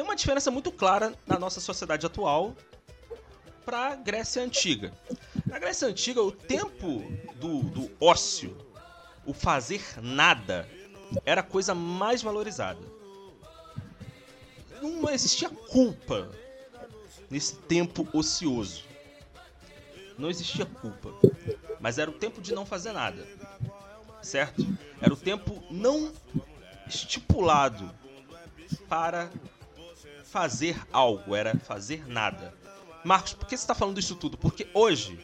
tem uma diferença muito clara na nossa sociedade atual para a Grécia Antiga. Na Grécia Antiga, o tempo do, do ócio, o fazer nada, era a coisa mais valorizada. Não existia culpa nesse tempo ocioso. Não existia culpa. Mas era o tempo de não fazer nada. Certo? Era o tempo não estipulado para fazer algo, era fazer nada. Marcos, por que você está falando isso tudo? Porque hoje,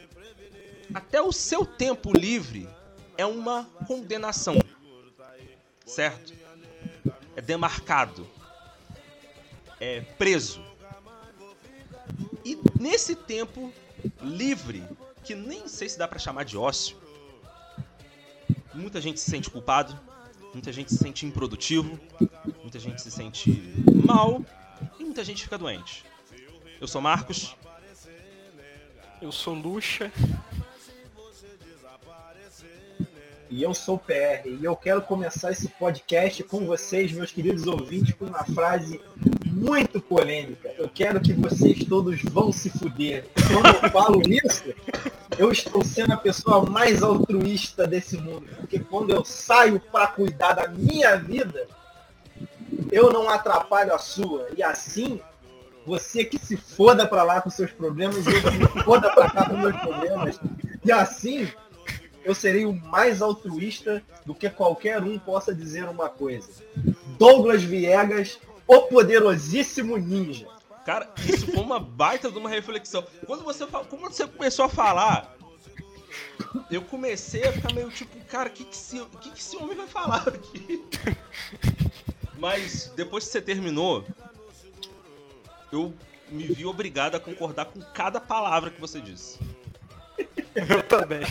até o seu tempo livre é uma condenação. Certo? É demarcado. É preso. E nesse tempo livre, que nem sei se dá para chamar de ócio, muita gente se sente culpado, muita gente se sente improdutivo, muita gente se sente mal e muita gente fica doente. Eu sou Marcos. Eu sou Luxa. E eu sou o PR. E eu quero começar esse podcast com vocês, meus queridos ouvintes, com uma frase muito polêmica. Eu quero que vocês todos vão se fuder. Quando eu falo isso, eu estou sendo a pessoa mais altruísta desse mundo. Porque quando eu saio para cuidar da minha vida, eu não atrapalho a sua. E assim, você que se foda para lá com seus problemas, eu que me foda para cá com meus problemas. E assim, eu serei o mais altruísta do que qualquer um possa dizer uma coisa. Douglas Viegas, o poderosíssimo ninja. Cara, isso foi uma baita de uma reflexão. Quando você, quando você começou a falar, eu comecei a ficar meio tipo, cara, o que, que, esse, que, que esse homem vai falar aqui? Mas depois que você terminou, eu me vi obrigado a concordar com cada palavra que você disse. Eu também.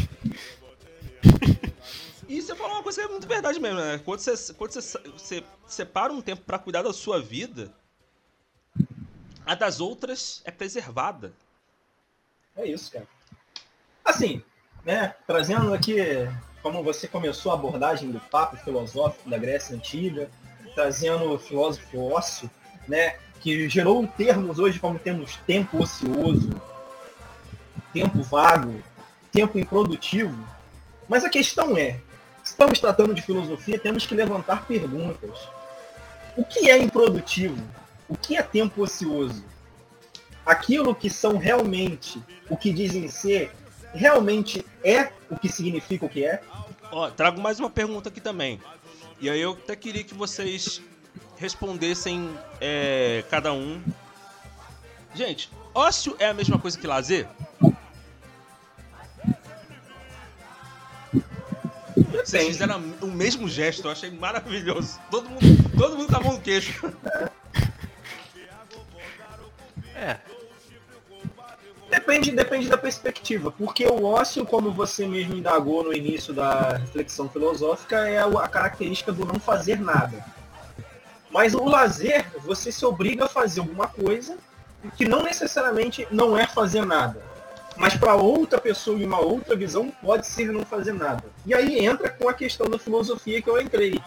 E você falou uma coisa que é muito verdade mesmo, né? Quando você, quando você, você separa um tempo para cuidar da sua vida, a das outras é preservada. É isso, cara. Assim, né? Trazendo aqui, como você começou a abordagem do papo filosófico da Grécia Antiga, trazendo o filósofo ócio, né? Que gerou termos hoje como temos tempo ocioso, tempo vago, tempo improdutivo. Mas a questão é, estamos tratando de filosofia, temos que levantar perguntas. O que é improdutivo? O que é tempo ocioso? Aquilo que são realmente o que dizem ser, realmente é o que significa o que é? Ó, trago mais uma pergunta aqui também. E aí eu até queria que vocês respondessem é, cada um. Gente, ócio é a mesma coisa que lazer? Vocês fizeram o mesmo gesto, eu achei maravilhoso. Todo mundo, todo mundo com a mão no queixo. É. Depende, depende da perspectiva, porque o ócio, como você mesmo indagou no início da reflexão filosófica, é a característica do não fazer nada. Mas o lazer, você se obriga a fazer alguma coisa que não necessariamente não é fazer nada mas para outra pessoa e uma outra visão pode ser não fazer nada. E aí entra com a questão da filosofia que eu entrei.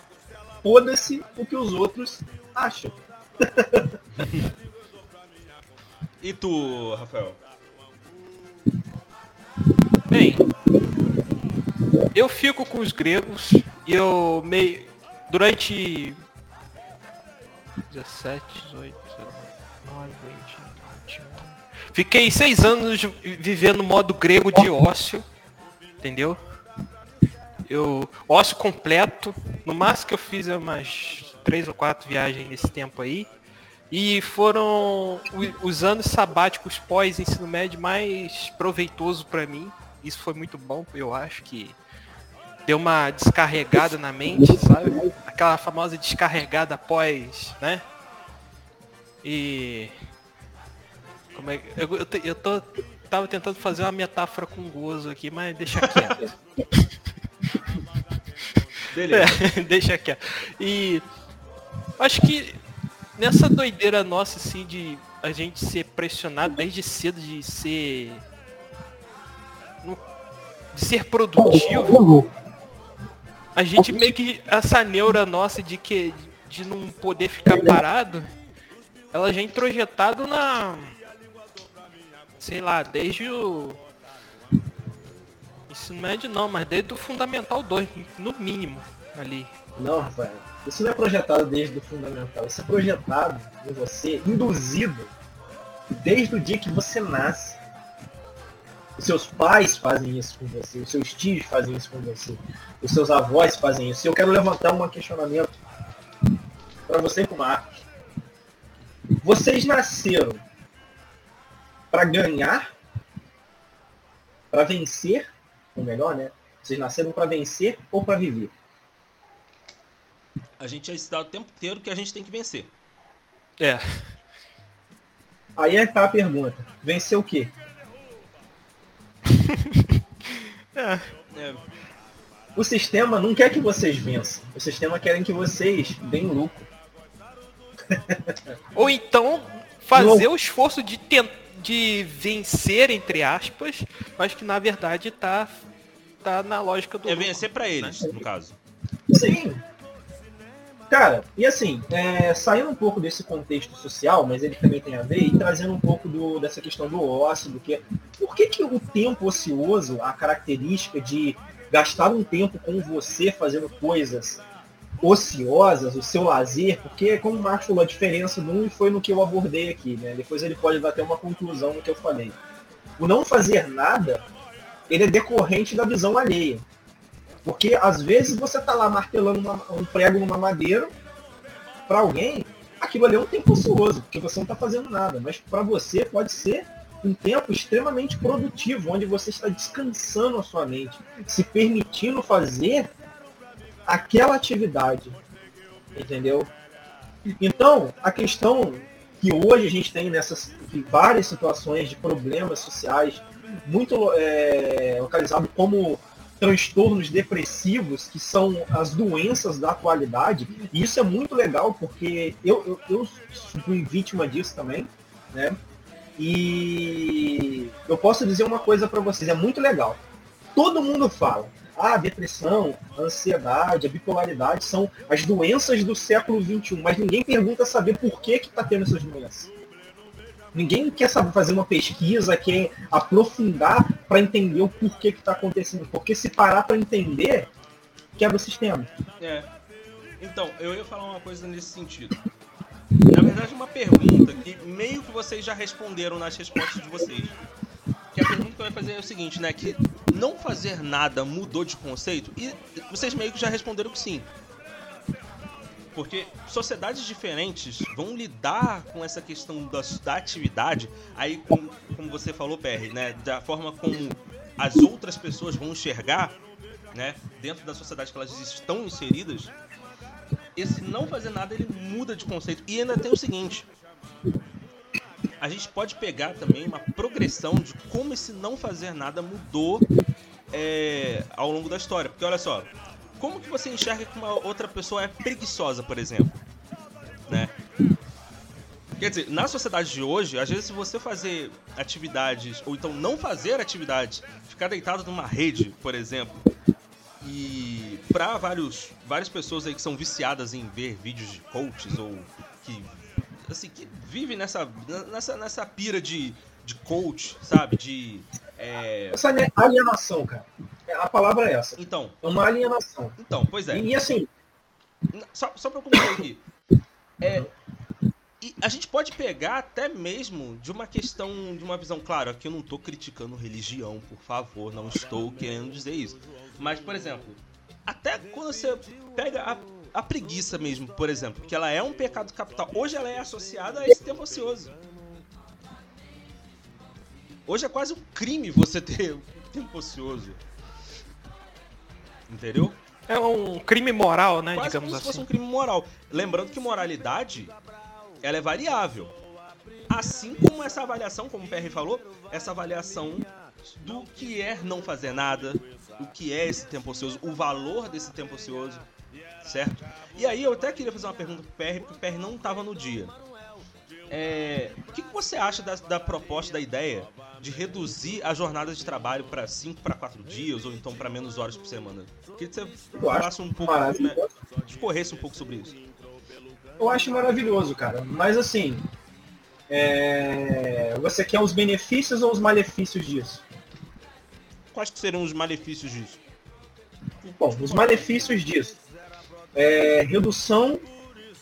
Foda-se o que os outros acham. e tu, Rafael? Eu fico com os gregos e eu meio durante 17, 18, 19, 20, Fiquei seis anos vivendo modo grego de ócio, entendeu? Eu ócio completo. No máximo que eu fiz é umas três ou quatro viagens nesse tempo aí. E foram os anos sabáticos pós ensino médio mais proveitoso para mim. Isso foi muito bom, eu acho que deu uma descarregada na mente, sabe? Aquela famosa descarregada após, né? E como é, eu, eu, eu tô, tava tentando fazer uma metáfora com gozo aqui, mas deixa quieto. Beleza. É, deixa quieto. E acho que nessa doideira nossa, assim, de a gente ser pressionado desde cedo de ser. de ser produtivo, a gente meio que. essa neura nossa de que. de não poder ficar parado ela já é introjetada na. Sei lá, desde o. Ensino médio não, mas desde o Fundamental 2, no mínimo, ali. Não, Rafael. Isso não é projetado desde o fundamental. Isso é projetado em você, induzido, desde o dia que você nasce. Os seus pais fazem isso com você, os seus tios fazem isso com você, os seus avós fazem isso. Eu quero levantar um questionamento para você e para o Marcos. Vocês nasceram para ganhar, para vencer, ou melhor, né? Vocês nasceram para vencer ou para viver? A gente é ensinado o tempo inteiro que a gente tem que vencer. É. Aí é tá a pergunta. Vencer o quê? É. É, O sistema não quer que vocês vençam. O sistema quer que vocês deem lucro. Ou então fazer o esforço de tentar de vencer, entre aspas, mas que na verdade tá, tá na lógica do. é lucro. vencer pra eles, no caso. Sim. Cara, e assim, é, saindo um pouco desse contexto social, mas ele também tem a ver, e trazendo um pouco do, dessa questão do ócio, do que. Por que, que o tempo ocioso, a característica de gastar um tempo com você fazendo coisas ociosas, o seu lazer, porque como o Marcos falou, a diferença do um foi no que eu abordei aqui, né? Depois ele pode dar até uma conclusão no que eu falei. O não fazer nada, ele é decorrente da visão alheia. Porque às vezes você tá lá martelando uma- um prego numa madeira, para alguém, aquilo ali é um tempo ocioso, porque você não está fazendo nada. Mas para você pode ser um tempo extremamente produtivo, onde você está descansando a sua mente, se permitindo fazer aquela atividade. Entendeu? Então, a questão que hoje a gente tem nessas várias situações de problemas sociais muito é, localizado como transtornos depressivos, que são as doenças da atualidade, e isso é muito legal, porque eu, eu, eu fui vítima disso também, né? E eu posso dizer uma coisa para vocês, é muito legal. Todo mundo fala, ah, depressão, ansiedade, a bipolaridade são as doenças do século XXI, mas ninguém pergunta saber por que que tá tendo essas doenças. Ninguém quer saber fazer uma pesquisa, quer aprofundar para entender o porquê que está acontecendo. Porque se parar para entender, quebra o sistema. É. Então, eu ia falar uma coisa nesse sentido. Na verdade, uma pergunta que meio que vocês já responderam nas respostas de vocês. Que a pergunta que eu ia fazer é o seguinte, né? Que não fazer nada mudou de conceito? E vocês meio que já responderam que sim. Porque sociedades diferentes vão lidar com essa questão da, da atividade, aí como, como você falou, PR, né? Da forma como as outras pessoas vão enxergar, né? Dentro da sociedade que elas estão inseridas, esse não fazer nada ele muda de conceito. E ainda tem o seguinte: a gente pode pegar também uma progressão de como esse não fazer nada mudou é, ao longo da história. Porque olha só, como que você enxerga que uma outra pessoa é preguiçosa, por exemplo? Né? Quer dizer, na sociedade de hoje, às vezes se você fazer atividades, ou então não fazer atividades, ficar deitado numa rede, por exemplo, e para vários várias pessoas aí que são viciadas em ver vídeos de coaches ou que assim que vivem nessa nessa nessa pira de de coach, sabe? De é... Essa é alienação, cara. A palavra é essa. então, É uma alienação. então, pois é. E, assim, Só, só pra eu concluir aqui. É, e a gente pode pegar até mesmo de uma questão, de uma visão, claro, aqui eu não tô criticando religião, por favor, não estou querendo dizer isso. Mas, por exemplo, até quando você pega a, a preguiça mesmo, por exemplo, que ela é um pecado capital, hoje ela é associada a esse tempo ocioso. Hoje é quase um crime você ter um tempo ocioso. Entendeu? É um crime moral, né, Quase digamos como se fosse assim. um crime moral. Lembrando que moralidade, ela é variável. Assim como essa avaliação, como o PR falou, essa avaliação do que é não fazer nada, o que é esse tempo ocioso, o valor desse tempo ocioso, certo? E aí eu até queria fazer uma pergunta pro PR, porque o PR não estava no dia. É, o que, que você acha da, da proposta, da ideia de reduzir a jornada de trabalho para 5 para 4 dias, ou então para menos horas por semana? Queria que você falasse um pouco, né, discorresse um pouco sobre isso. Eu acho maravilhoso, cara. Mas assim, É, você quer os benefícios ou os malefícios disso? Quais que seriam os malefícios disso? Bom, os malefícios disso. É, redução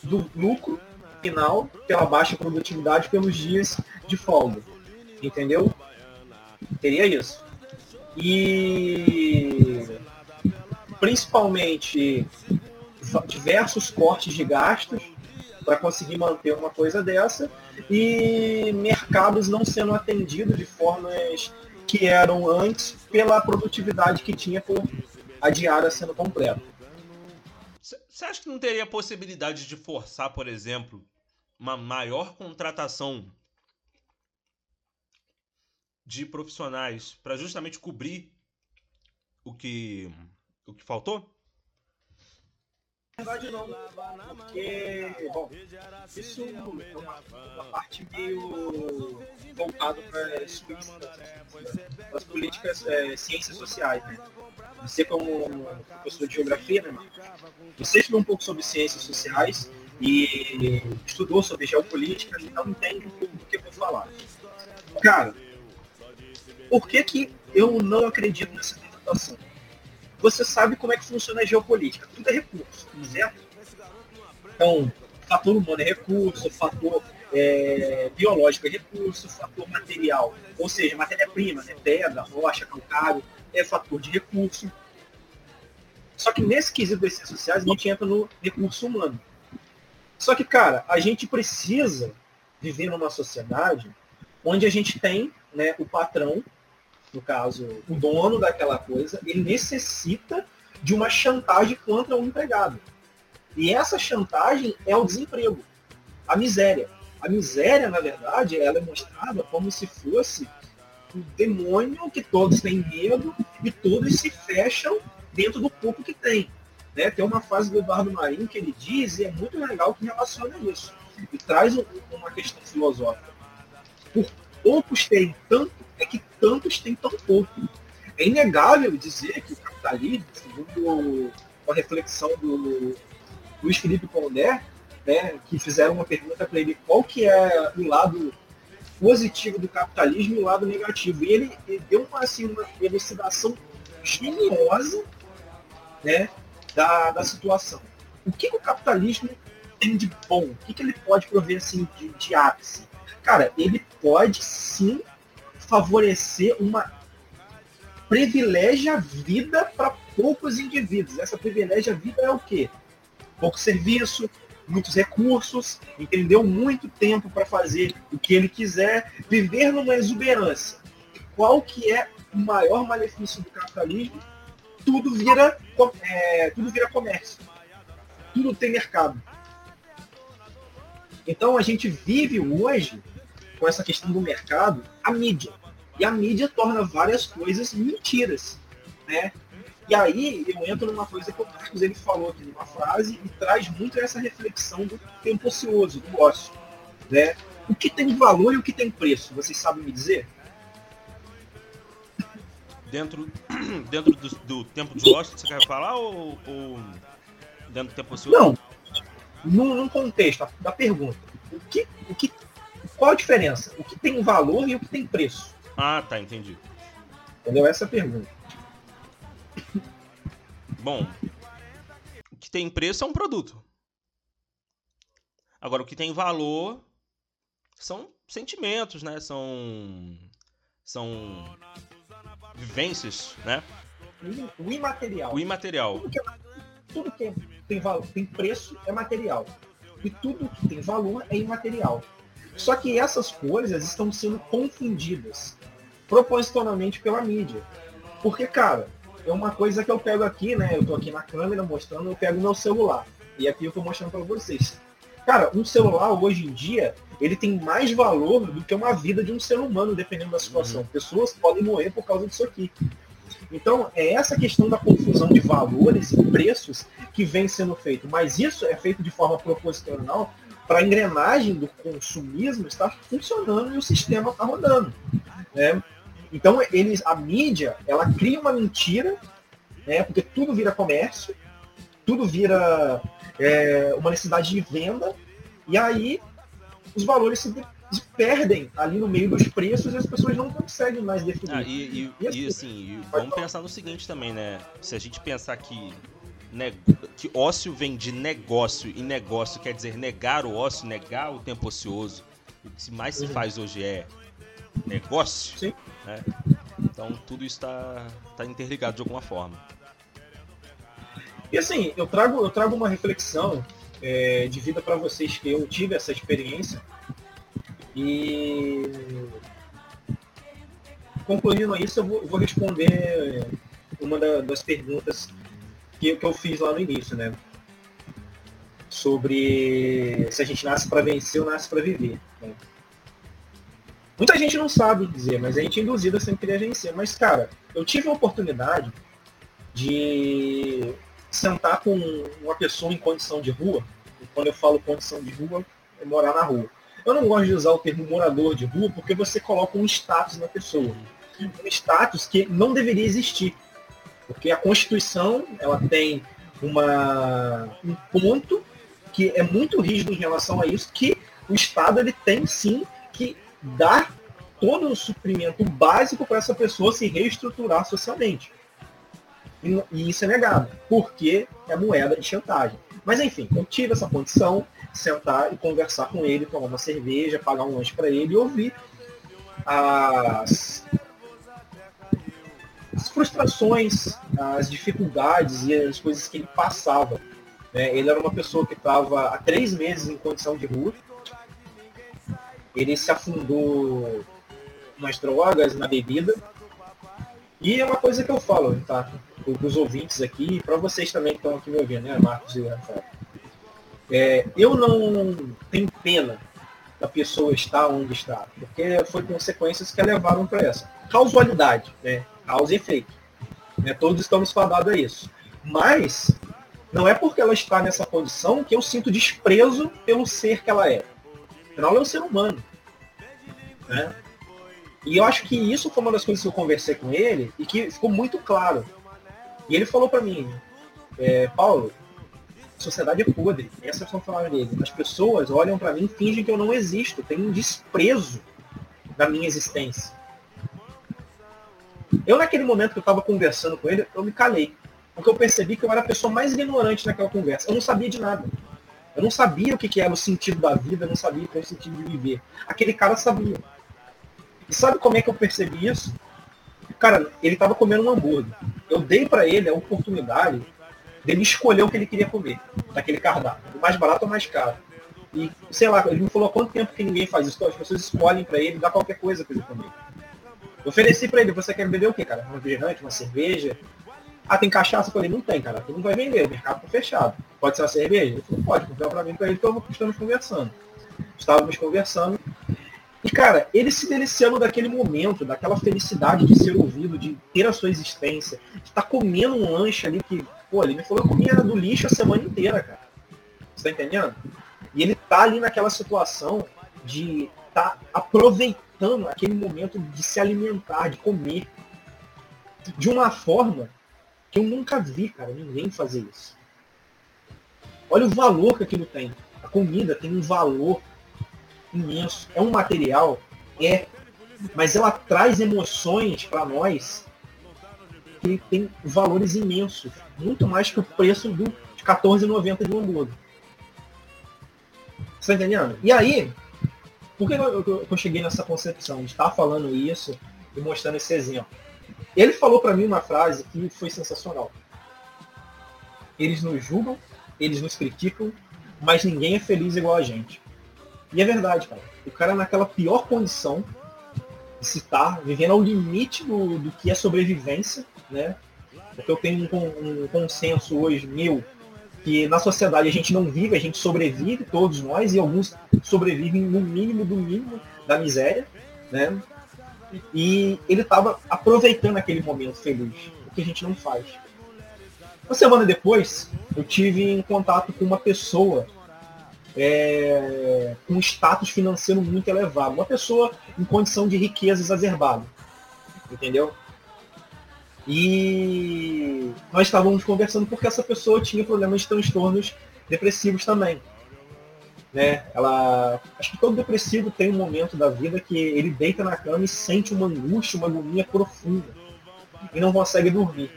do lucro final pela baixa produtividade pelos dias de folga. Entendeu? Teria isso. E principalmente diversos cortes de gastos para conseguir manter uma coisa dessa e mercados não sendo atendidos de formas que eram antes pela produtividade que tinha por a diária sendo completa. Você acha que não teria possibilidade de forçar, por exemplo, uma maior contratação de profissionais para justamente cobrir o que o que faltou? Na verdade não, porque, bom, isso é uma, uma parte meio voltada para as políticas, é, ciências sociais, né? Você como professor de geografia, né, Marcos? Você estudou um pouco sobre ciências sociais e estudou sobre geopolítica, então entende um pouco do que eu vou falar. Cara, por que que eu não acredito nessa tentação? você sabe como é que funciona a geopolítica. Tudo é recurso, certo? Então, fator humano é recurso, fator é, biológico é recurso, fator material, ou seja, matéria-prima, né, pedra, rocha, calcário, é fator de recurso. Só que nesse quesito das ciências sociais, a gente entra no recurso humano. Só que, cara, a gente precisa viver numa sociedade onde a gente tem né, o patrão no caso, o dono daquela coisa, ele necessita de uma chantagem contra o empregado. E essa chantagem é o desemprego, a miséria. A miséria, na verdade, ela é mostrada como se fosse demônio que todos têm medo e todos se fecham dentro do pouco que tem. Né? Tem uma frase do Eduardo Marinho que ele diz, e é muito legal que relaciona isso. E traz uma questão filosófica. Por poucos terem tanto, é que tantos têm tão pouco. É inegável dizer que o capitalismo, segundo a reflexão do Luiz Felipe Pondé, né, que fizeram uma pergunta para ele qual que é o lado positivo do capitalismo e o lado negativo. E ele, ele deu uma, assim, uma elucidação geniosa né, da, da situação. O que, que o capitalismo tem de bom? O que, que ele pode prover assim, de, de ápice? Cara, ele pode sim favorecer uma privilégia vida para poucos indivíduos. Essa privilégia vida é o quê? Pouco serviço, muitos recursos, entendeu? Muito tempo para fazer o que ele quiser, viver numa exuberância. Qual que é o maior malefício do capitalismo? Tudo vira, é, tudo vira comércio. Tudo tem mercado. Então a gente vive hoje com essa questão do mercado, a mídia. E a mídia torna várias coisas mentiras, né? E aí eu entro numa coisa que o Marcos ele falou aqui numa frase e traz muito essa reflexão do tempo ocioso, do ócio, né? O que tem valor e o que tem preço, vocês sabem me dizer? Dentro, dentro do, do tempo de ócio, você quer falar ou, ou dentro do tempo ocioso? Não, num, num contexto da pergunta. O que, o que qual a diferença? O que tem valor e o que tem preço? Ah, tá, entendi. Entendeu? Essa é a pergunta. Bom, o que tem preço é um produto. Agora, o que tem valor são sentimentos, né? São são vivências, né? O imaterial. O imaterial. Tudo que, é, tudo que tem, valor, tem preço é material. E tudo que tem valor é imaterial. Só que essas coisas estão sendo confundidas propositalmente pela mídia. Porque, cara, é uma coisa que eu pego aqui, né? Eu tô aqui na câmera mostrando, eu pego meu celular. E aqui eu tô mostrando para vocês. Cara, um celular hoje em dia, ele tem mais valor do que uma vida de um ser humano, dependendo da situação. Uhum. Pessoas podem morrer por causa disso aqui. Então, é essa questão da confusão de valores e preços que vem sendo feito. Mas isso é feito de forma proposital para a engrenagem do consumismo estar funcionando e o sistema está rodando. Né? Então, eles, a mídia, ela cria uma mentira, né? porque tudo vira comércio, tudo vira é, uma necessidade de venda, e aí os valores se, perdem ali no meio dos preços e as pessoas não conseguem mais definir. Ah, e, e, e, assim, vamos pensar no seguinte também, né? Se a gente pensar que, que ócio vem de negócio e negócio quer dizer negar o ócio, negar o tempo ocioso, o que mais se uhum. faz hoje é negócio, Sim. né? Então tudo isso está tá interligado de alguma forma. E assim, eu trago, eu trago uma reflexão é, de vida para vocês que eu tive essa experiência. E concluindo isso, eu vou, vou responder uma da, das perguntas que, que eu fiz lá no início, né? Sobre se a gente nasce para vencer ou nasce para viver. Né? Muita gente não sabe dizer, mas a gente é induzido a sempre querer vencer. Mas, cara, eu tive a oportunidade de sentar com uma pessoa em condição de rua, e quando eu falo condição de rua, é morar na rua. Eu não gosto de usar o termo morador de rua porque você coloca um status na pessoa. Um status que não deveria existir. Porque a Constituição ela tem uma, um ponto que é muito rígido em relação a isso, que o Estado ele tem sim dar todo o suprimento básico para essa pessoa se reestruturar socialmente. E, e isso é negado, porque é moeda de chantagem. Mas enfim, eu tive essa condição, sentar e conversar com ele, tomar uma cerveja, pagar um lanche para ele e ouvir as, as, frustrações, as dificuldades e as coisas que ele passava. Né? Ele era uma pessoa que estava há três meses em condição de rua. Ele se afundou nas drogas, na bebida. E é uma coisa que eu falo, tá? Dos ouvintes aqui, para vocês também que estão aqui me ouvindo, né, Marcos e Rafael? É, eu não tenho pena da pessoa estar onde está, porque foi consequências que a levaram para essa. Causalidade, né? Causa e efeito. Né? Todos estamos fadados a isso. Mas não é porque ela está nessa condição que eu sinto desprezo pelo ser que ela é. Ela é um ser humano. Né? E eu acho que isso foi uma das coisas que eu conversei com ele e que ficou muito claro. E ele falou para mim, é, Paulo, a sociedade é podre. Essa é a palavra dele. As pessoas olham para mim e fingem que eu não existo. Tem um desprezo da minha existência. Eu, naquele momento que eu estava conversando com ele, eu me calei. Porque eu percebi que eu era a pessoa mais ignorante naquela conversa. Eu não sabia de nada. Eu não sabia o que, era o sentido da vida, eu não sabia o que era o sentido de viver. Aquele cara sabia. E sabe como é que eu percebi isso? Cara, ele estava comendo um hambúrguer. Eu dei para ele a oportunidade dele escolher o que ele queria comer, daquele cardápio, o mais barato ou mais caro. E, sei lá, ele me falou há quanto tempo que ninguém faz isso. As pessoas escolhem para ele, dá qualquer coisa para ele comer. Eu ofereci para ele, você quer beber o quê, cara? Um refrigerante, uma cerveja? Ah, tem cachaça? Eu falei, não tem, cara. Tu não vai vender, o mercado tá fechado. Pode ser uma cerveja? Falou, pode, comprar para mim para ele, que estamos conversando. Estávamos conversando. E, cara, ele se deliciando daquele momento, daquela felicidade de ser ouvido, de ter a sua existência, de estar tá comendo um lanche ali que Pô, ele me falou que comia do lixo a semana inteira, cara. Você tá entendendo? E ele tá ali naquela situação de tá aproveitando aquele momento de se alimentar, de comer. De uma forma que eu nunca vi, cara, ninguém fazer isso. Olha o valor que aquilo tem. A comida tem um valor imenso. É um material, é, mas ela traz emoções para nós que tem valores imensos muito mais que o preço do, de R$14,90 de um hambúrguer. Você tá entendendo? E aí, por que eu, eu, eu cheguei nessa concepção de estar falando isso e mostrando esse exemplo? Ele falou para mim uma frase que foi sensacional. Eles nos julgam, eles nos criticam, mas ninguém é feliz igual a gente. E é verdade, cara. O cara naquela pior condição de se estar vivendo ao limite do, do que é sobrevivência, né? Porque eu tenho um, um consenso hoje meu que na sociedade a gente não vive, a gente sobrevive, todos nós, e alguns sobrevivem no mínimo do mínimo da miséria, né? E ele estava aproveitando aquele momento feliz, o que a gente não faz. Uma semana depois, eu tive em contato com uma pessoa é, com status financeiro muito elevado, uma pessoa em condição de riqueza exacerbada, entendeu? E nós estávamos conversando porque essa pessoa tinha problemas de transtornos depressivos também. Né? Ela, acho que todo depressivo tem um momento da vida que ele deita na cama e sente uma angústia, uma agonia profunda e não consegue dormir.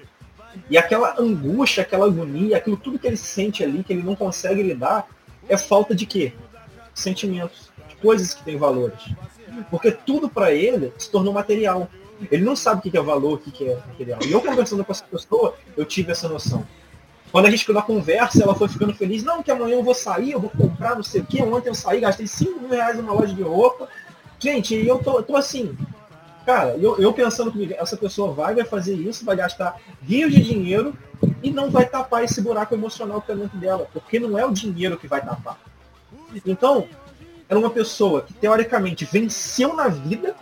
E aquela angústia, aquela agonia, aquilo tudo que ele sente ali, que ele não consegue lidar, é falta de quê? Sentimentos, de coisas que têm valores. Porque tudo para ele se tornou material. Ele não sabe o que é valor, o que é material. E eu conversando com essa pessoa, eu tive essa noção. Quando a gente ficou na conversa, ela foi ficando feliz. Não, que amanhã eu vou sair, eu vou comprar não sei o que. Ontem eu saí, gastei 5 mil reais numa loja de roupa. Gente, eu tô, tô assim, cara, eu, eu pensando que essa pessoa vai, vai fazer isso, vai gastar rios de dinheiro e não vai tapar esse buraco emocional que tá dentro dela, porque não é o dinheiro que vai tapar. Então, era uma pessoa que teoricamente venceu na vida,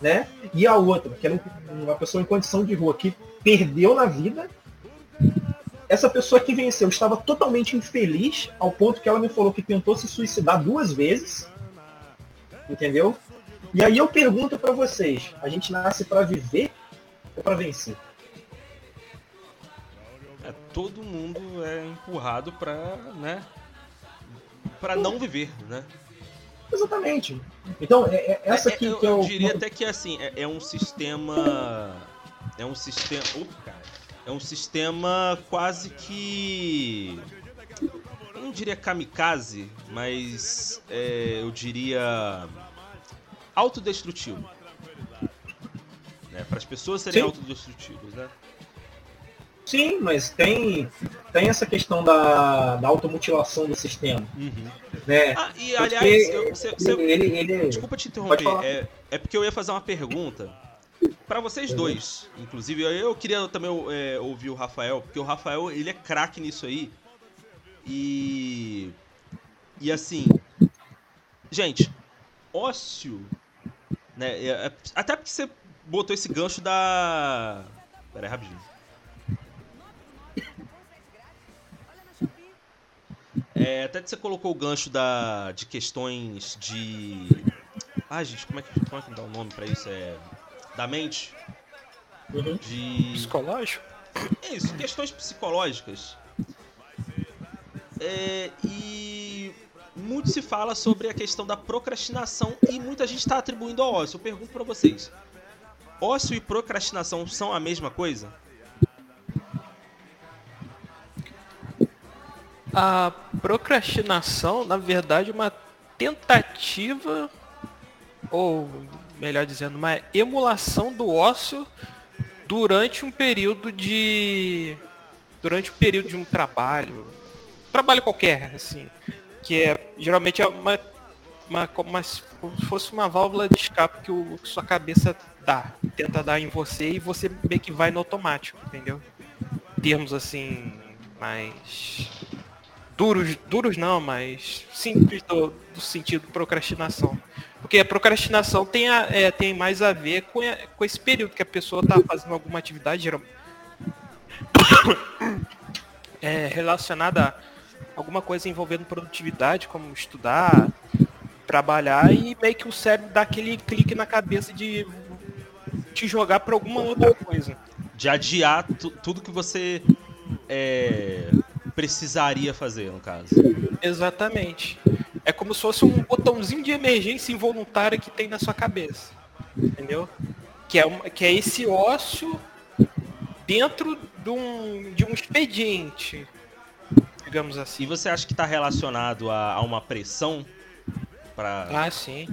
né? E a outra, que era uma pessoa em condição de rua, que perdeu na vida essa pessoa que venceu estava totalmente infeliz, ao ponto que ela me falou que tentou se suicidar duas vezes. Entendeu? E aí eu pergunto para vocês, a gente nasce para viver ou para vencer? É, todo mundo é empurrado para, né, para não viver, né? Exatamente. Então, é, é essa aqui é, eu, que eu, eu diria até que assim, é, é um sistema é um sistema, Opa, cara é um sistema quase que. Eu não diria kamikaze, mas é, eu diria. autodestrutivo. Né? Para as pessoas serem Sim. autodestrutivas, né? Sim, mas tem, tem essa questão da, da automutilação do sistema. Uhum. Né? Ah, e aliás, eu, você, você, ele, ele, desculpa te interromper, é, é porque eu ia fazer uma pergunta para vocês dois, inclusive, eu queria também é, ouvir o Rafael, porque o Rafael, ele é craque nisso aí. E. E assim. Gente, ócio. Né, é, é, até porque você botou esse gancho da. Pera aí, rapidinho. É, até que você colocou o gancho da, de questões de. Ah, gente, como é que, como é que dá o nome pra isso? É da mente. Uhum. De. Psicológico? É isso, questões psicológicas. É, e muito se fala sobre a questão da procrastinação e muita gente está atribuindo ao ócio. Eu pergunto para vocês: ócio e procrastinação são a mesma coisa? A procrastinação, na verdade, é uma tentativa ou melhor dizendo, uma emulação do ócio durante um período de. durante um período de um trabalho. Trabalho qualquer, assim. Que é geralmente é uma, uma, uma como se fosse uma válvula de escape que, o, que sua cabeça dá, tenta dar em você e você meio que vai no automático, entendeu? Termos assim mais duros, duros não, mas simples do, do sentido procrastinação. Porque a procrastinação tem, a, é, tem mais a ver com, a, com esse período que a pessoa está fazendo alguma atividade geralmente é, relacionada a alguma coisa envolvendo produtividade, como estudar, trabalhar, e meio que o cérebro dá aquele clique na cabeça de te jogar para alguma outra coisa. De adiar tudo que você é, precisaria fazer, no caso. Exatamente. É como se fosse um botãozinho de emergência involuntária que tem na sua cabeça. Entendeu? Que é, uma, que é esse ócio dentro de um, de um expediente, digamos assim. E você acha que está relacionado a, a, uma pressão? Pra... Ah, sim.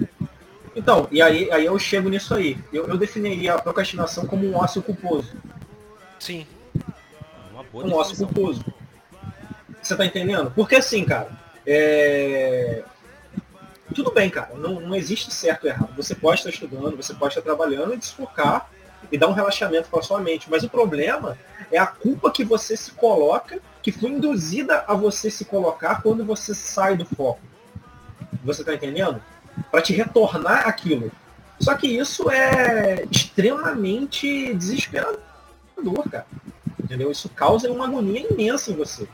Então, e aí, aí eu chego nisso aí. Eu, eu definiria a procrastinação como um ócio culposo. Sim. um ócio culposo. Você tá entendendo? Porque assim, cara, é... Tudo bem, cara, não, não existe certo ou errado. Você pode estar estudando, você pode estar trabalhando e desfocar e dar um relaxamento com a sua mente. Mas o problema é a culpa que você se coloca, que foi induzida a você se colocar quando você sai do foco. Você está entendendo? Para te retornar aquilo. Só que isso é extremamente desesperador, cara. Entendeu? Isso causa uma agonia imensa em você.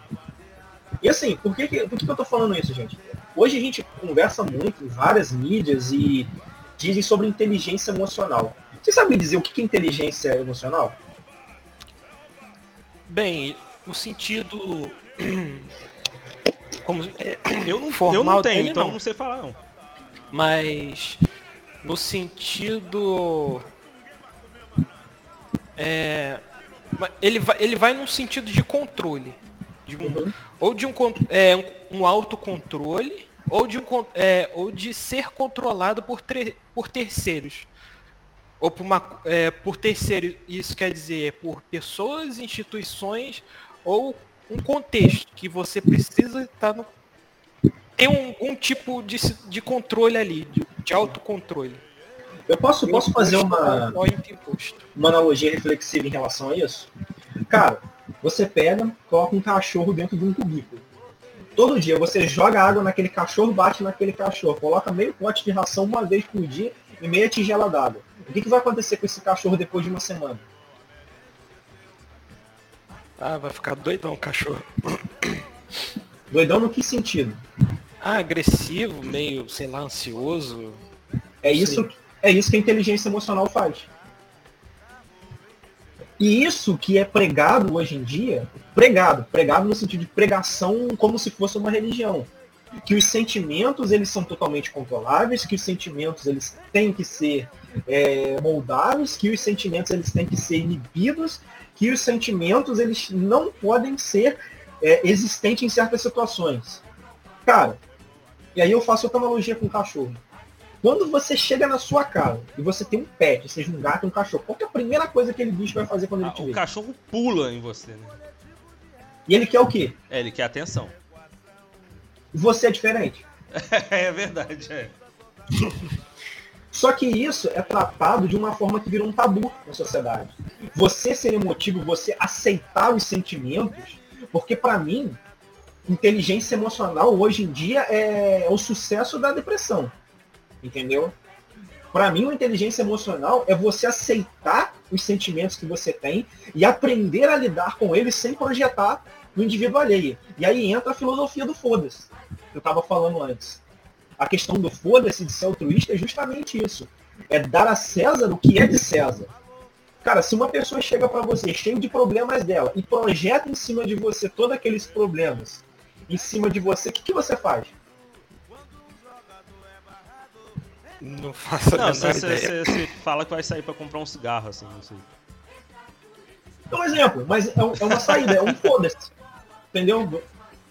E assim, por que, por que eu tô falando isso, gente? Hoje a gente conversa muito em várias mídias e dizem sobre inteligência emocional. Você sabe me dizer o que é inteligência emocional? Bem, o sentido como é, Eu não, eu formal não tenho, então não. eu não sei falar não. mas no sentido é, ele vai ele vai num sentido de controle de um- ou de um, é, um, um autocontrole ou de um é, ou de ser controlado por tre- por terceiros ou por uma é, por terceiros isso quer dizer por pessoas instituições ou um contexto que você precisa estar no tem um, um tipo de, de controle ali, de, de autocontrole. Eu posso, posso fazer uma, uma analogia reflexiva em relação a isso? Cara, você pega, coloca um cachorro dentro de um cubículo. Todo dia você joga água naquele cachorro, bate naquele cachorro, coloca meio pote de ração uma vez por dia e meia tigela d'água. O que, que vai acontecer com esse cachorro depois de uma semana? Ah, vai ficar doidão o cachorro. Doidão no que sentido? Ah, agressivo, meio, sei lá, ansioso. É isso, é isso que a inteligência emocional faz. E isso que é pregado hoje em dia, pregado, pregado no sentido de pregação como se fosse uma religião. Que os sentimentos eles são totalmente controláveis, que os sentimentos eles têm que ser é, moldados, que os sentimentos eles têm que ser inibidos, que os sentimentos eles não podem ser é, existentes em certas situações. Cara, e aí eu faço outra analogia com o cachorro. Quando você chega na sua casa e você tem um pet, seja um gato ou um cachorro, qual que é a primeira coisa que aquele bicho vai fazer quando ele Ah, te o vê? cachorro pula em você, né? E ele quer o quê? É, ele quer atenção. Você é diferente. é verdade, é. Só que isso é tratado de uma forma que virou um tabu na sociedade. Você ser emotivo, você aceitar os sentimentos, porque para mim, inteligência emocional hoje em dia é o sucesso da depressão. Entendeu? Para mim, a inteligência emocional é você aceitar os sentimentos que você tem e aprender a lidar com eles sem projetar no indivíduo alheio. E aí entra a filosofia do foda-se, que eu estava falando antes. A questão do foda-se de ser altruísta é justamente isso. É dar a César o que é de César. Cara, se uma pessoa chega para você cheio de problemas dela e projeta em cima de você todos aqueles problemas em cima de você, o que, que você faz? Não faço a Não, menor você, ideia. você- você fala que vai sair pra comprar um cigarro, assim, não sei. É um exemplo, mas é, um- é uma saída, é um foda-se. Entendeu?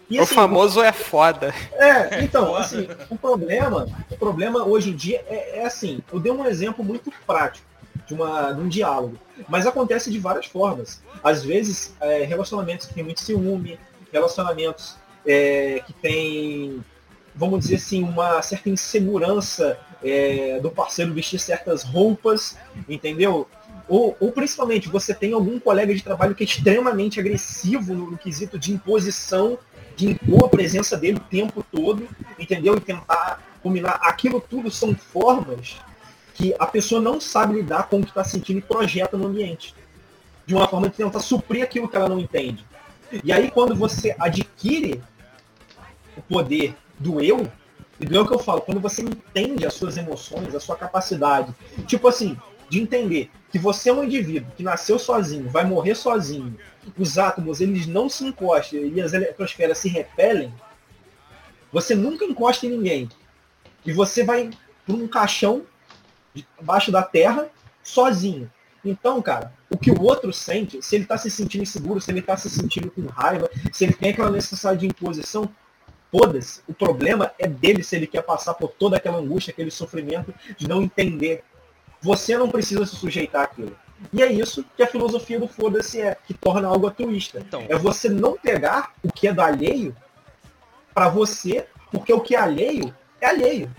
E, O assim, famoso é foda. É, então, Foda. assim, o problema, o problema hoje em dia é, é assim, eu dei um exemplo muito prático de, uma, de um diálogo, mas acontece de várias formas. Às vezes, é, relacionamentos que têm muito ciúme, relacionamentos é, que têm, vamos dizer assim, uma certa insegurança é, do parceiro vestir certas roupas, entendeu? Ou, ou principalmente você tem algum colega de trabalho que é extremamente agressivo no, no quesito de imposição de impor a presença dele o tempo todo, entendeu? E tentar combinar. Aquilo tudo são formas que a pessoa não sabe lidar com o que está sentindo e projeta no ambiente. De uma forma de tentar suprir aquilo que ela não entende. E aí quando você adquire o poder do eu, e do eu que eu falo, quando você entende as suas emoções, a sua capacidade, tipo assim, de entender que você é um indivíduo que nasceu sozinho, vai morrer sozinho, os átomos eles não se encostam e as eletrosferas se repelem, você nunca encosta em ninguém. E você vai para um caixão debaixo da terra sozinho. Então, cara, o que o outro sente, se ele está se sentindo inseguro, se ele está se sentindo com raiva, se ele tem aquela necessidade de imposição, foda-se. O problema é dele se ele quer passar por toda aquela angústia, aquele sofrimento de não entender. Você não precisa se sujeitar àquilo. E é isso que a filosofia do foda-se é, que torna algo altruísta. Então. É você não pegar o que é do alheio para você, porque o que é alheio é alheio.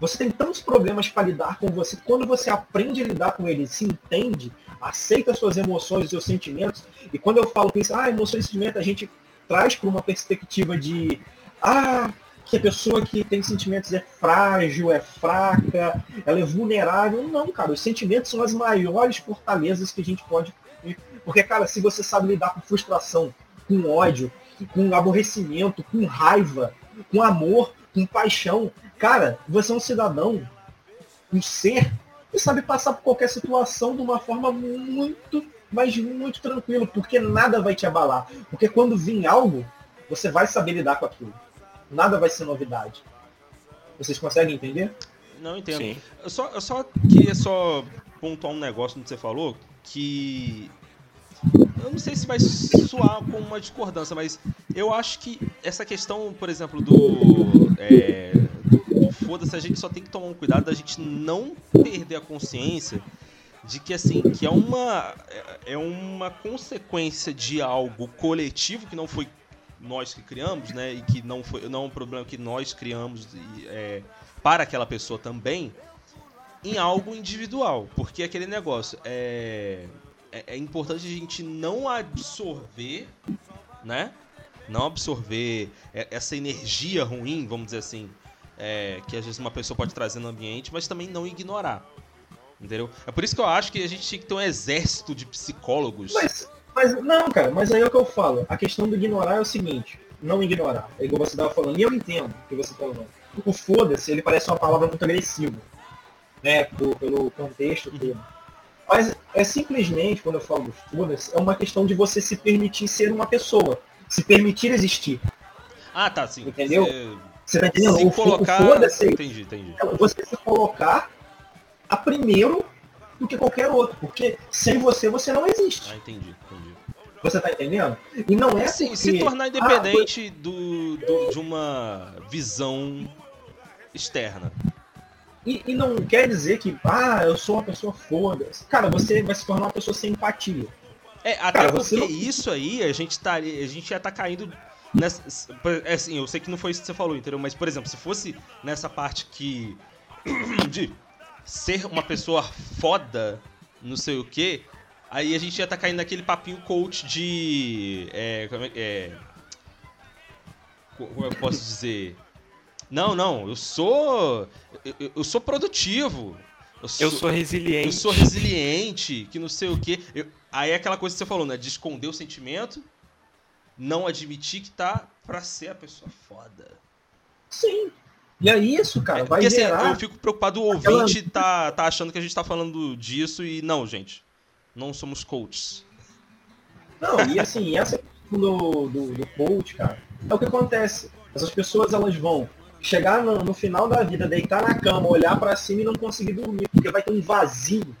Você tem tantos problemas para lidar com você. Quando você aprende a lidar com ele, se entende, aceita suas emoções, seus sentimentos. E quando eu falo isso, ah, emoções e sentimentos, a gente traz para uma perspectiva de, ah, que a pessoa que tem sentimentos é frágil, é fraca, ela é vulnerável. Não, cara, os sentimentos são as maiores fortalezas que a gente pode. Porque, cara, se você sabe lidar com frustração, com ódio, com aborrecimento, com raiva, com amor, com paixão, cara, você é um cidadão, um ser, que sabe passar por qualquer situação de uma forma muito, mas muito tranquilo, porque nada vai te abalar. Porque quando vir algo, você vai saber lidar com aquilo. Nada vai ser novidade. Vocês conseguem entender? Não entendo. Sim. Eu só, eu só queria só pontuar um negócio que você falou que eu não sei se vai soar como uma discordância, mas eu acho que essa questão, por exemplo, do, é, do foda-se, a gente só tem que tomar um cuidado da gente não perder a consciência de que assim que é uma é uma consequência de algo coletivo que não foi nós que criamos, né, e que não foi não é um problema que nós criamos é, para aquela pessoa também em algo individual, porque aquele negócio é é, é importante a gente não absorver, né? Não absorver essa energia ruim, vamos dizer assim, é, que às vezes uma pessoa pode trazer no ambiente, mas também não ignorar. Entendeu? É por isso que eu acho que a gente tinha que ter um exército de psicólogos. Mas, mas não, cara, mas aí é o que eu falo. A questão do ignorar é o seguinte: não ignorar. É igual você estava falando, e eu entendo o que você está falando. O foda-se, ele parece uma palavra muito agressiva, né? pelo contexto todo. Mas é simplesmente, quando eu falo do foda-se, é uma questão de você se permitir ser uma pessoa. Se permitir existir. Ah, tá, sim. Entendeu? Você, você tá entendendo? Se o, colocar... foda-se. Entendi, entendi. É você se colocar a primeiro do que qualquer outro. Porque sem você, você não existe. Ah, entendi, entendi. Você tá entendendo? E não é Sim, porque... se tornar independente ah, do, do, de uma visão externa. E, e, não quer dizer que, ah, eu sou uma pessoa foda. Cara, você vai se tornar uma pessoa sem empatia. É, até Cara, porque não... isso aí, a gente, tá, a gente já tá caindo nessa. É assim, eu sei que não foi isso que você falou, entendeu? Mas, por exemplo, se fosse nessa parte que. de ser uma pessoa foda, não sei o quê, aí a gente já tá caindo naquele papinho coach de. É, como é, é, como eu posso dizer? Não, não, eu sou. Eu, eu sou produtivo. Eu sou, eu sou, resiliente. Eu sou resiliente, que não sei o quê. Eu, aí é aquela coisa que você falou, né? De esconder o sentimento, não admitir que tá pra ser a pessoa foda. Sim. E é isso, cara. Vai Porque, gerar... assim, eu fico preocupado o ouvinte tá, tá achando que a gente tá falando disso e não, gente. Não somos coaches. Não, e assim, essa do, do, do coach, cara, é o que acontece. Essas pessoas elas vão chegar no, no final da vida, deitar na cama, olhar para cima e não conseguir dormir, porque vai ter um vazio,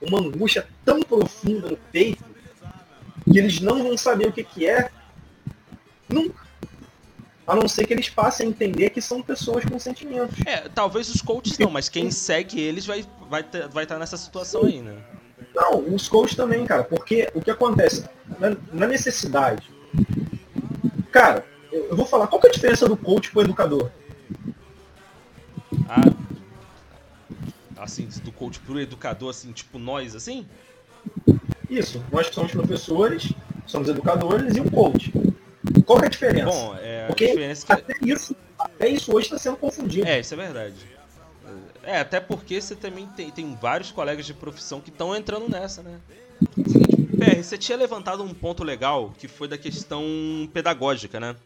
uma angústia tão profunda no peito, que eles não vão saber o que, que é nunca. A não ser que eles passem a entender que são pessoas com sentimentos. É, talvez os coaches não, mas quem segue eles vai estar vai ter, vai estar nessa situação aí, né? Não, os coaches também, cara, porque o que acontece? Na, na necessidade. Cara, eu vou falar, qual que é a diferença do coach pro educador? Ah, assim, do coach pro educador, assim, tipo nós, assim? Isso, nós que somos professores, somos educadores e um coach. Qual é a diferença? Bom, é, Porque a diferença que... até, isso, até isso hoje está sendo confundido. É, isso é verdade. É, até porque você também tem, tem vários colegas de profissão que estão entrando nessa, né? PR, você tinha levantado um ponto legal que foi da questão pedagógica, né?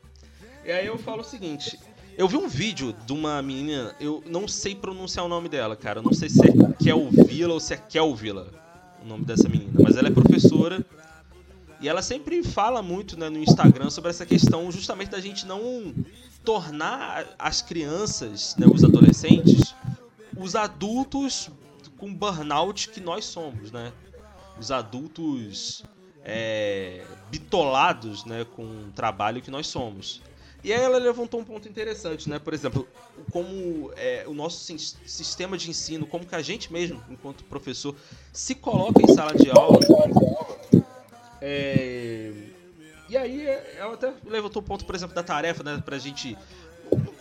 E aí eu falo o seguinte: eu vi um vídeo de uma menina, eu não sei pronunciar o nome dela, cara. Eu não sei se é Kelvila ou se é Kelvila o nome dessa menina, mas ela é professora e ela sempre fala muito né, no Instagram sobre essa questão justamente da gente não tornar as crianças, né, os adolescentes, os adultos com burnout que nós somos, né? Os adultos é, bitolados né, com o trabalho que nós somos. E aí ela levantou um ponto interessante, né? Por exemplo, como é, o nosso sistema de ensino, como que a gente mesmo, enquanto professor, se coloca em sala de aula. É... E aí ela até levantou o ponto, por exemplo, da tarefa, né? Pra gente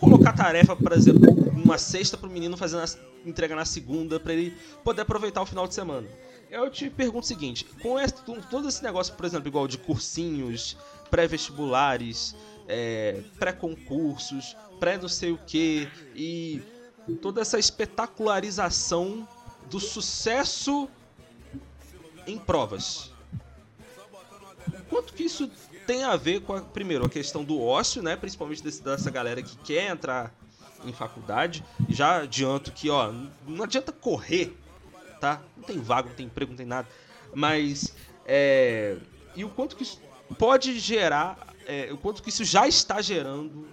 colocar tarefa, por exemplo, uma sexta para o menino fazer na, entrega na segunda, para ele poder aproveitar o final de semana. Eu te pergunto o seguinte: com, esse, com todo esse negócio, por exemplo, igual de cursinhos, pré-vestibulares, é, pré-concursos, pré-não sei o que, e toda essa espetacularização do sucesso em provas. Quanto que isso tem a ver com, a, primeiro, a questão do ócio, né? Principalmente desse, dessa galera que quer entrar em faculdade. Já adianto que, ó, não adianta correr, tá? Não tem vaga, não tem emprego, não tem nada. Mas, é... E o quanto que isso pode gerar é, o quanto que isso já está gerando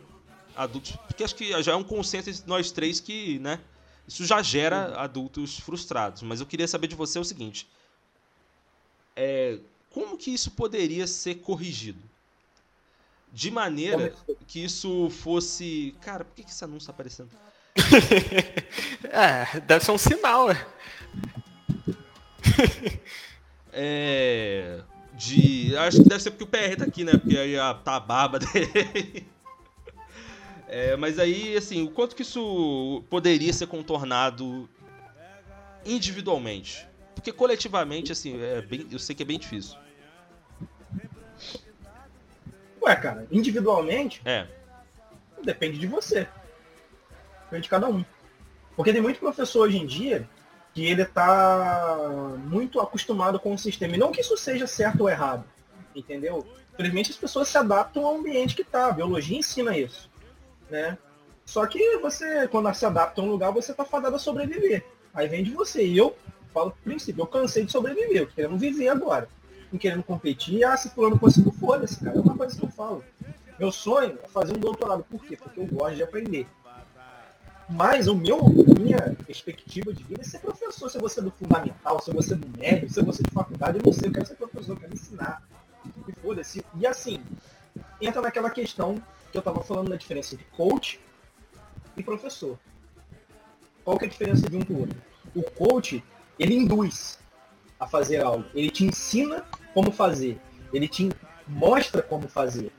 adultos. Porque acho que já é um consenso entre nós três que, né? Isso já gera adultos frustrados. Mas eu queria saber de você o seguinte: é, como que isso poderia ser corrigido? De maneira que isso fosse. Cara, por que, que esse anúncio tá aparecendo? é, deve ser um sinal, é. é. De. Acho que deve ser porque o PR tá aqui, né? Porque aí tá a barba dele. É, mas aí, assim, o quanto que isso poderia ser contornado individualmente? Porque coletivamente, assim, é bem, eu sei que é bem difícil. Ué, cara, individualmente. É. Depende de você. Depende de cada um. Porque tem muito professor hoje em dia que ele tá muito acostumado com o sistema. E não que isso seja certo ou errado. Entendeu? Infelizmente as pessoas se adaptam ao ambiente que tá. A biologia ensina isso. Né? Só que você, quando se adapta a um lugar, você tá fadado a sobreviver. Aí vem de você. E eu falo princípio, eu cansei de sobreviver, eu querendo viver agora. Querendo competir, ah, se fulano conseguiu, foda-se, cara. É uma coisa que eu falo. Meu sonho é fazer um doutorado. Por quê? Porque eu gosto de aprender. Mas o meu, minha perspectiva de vida é ser professor, se você é do fundamental, se você é do médio, se você é de faculdade, eu não sei, eu quero ser professor, eu quero ensinar. E foda-se. E assim, entra naquela questão que eu estava falando da diferença de coach e professor. Qual que é a diferença de um para o outro? O coach, ele induz a fazer algo. Ele te ensina como fazer. Ele te mostra como fazer.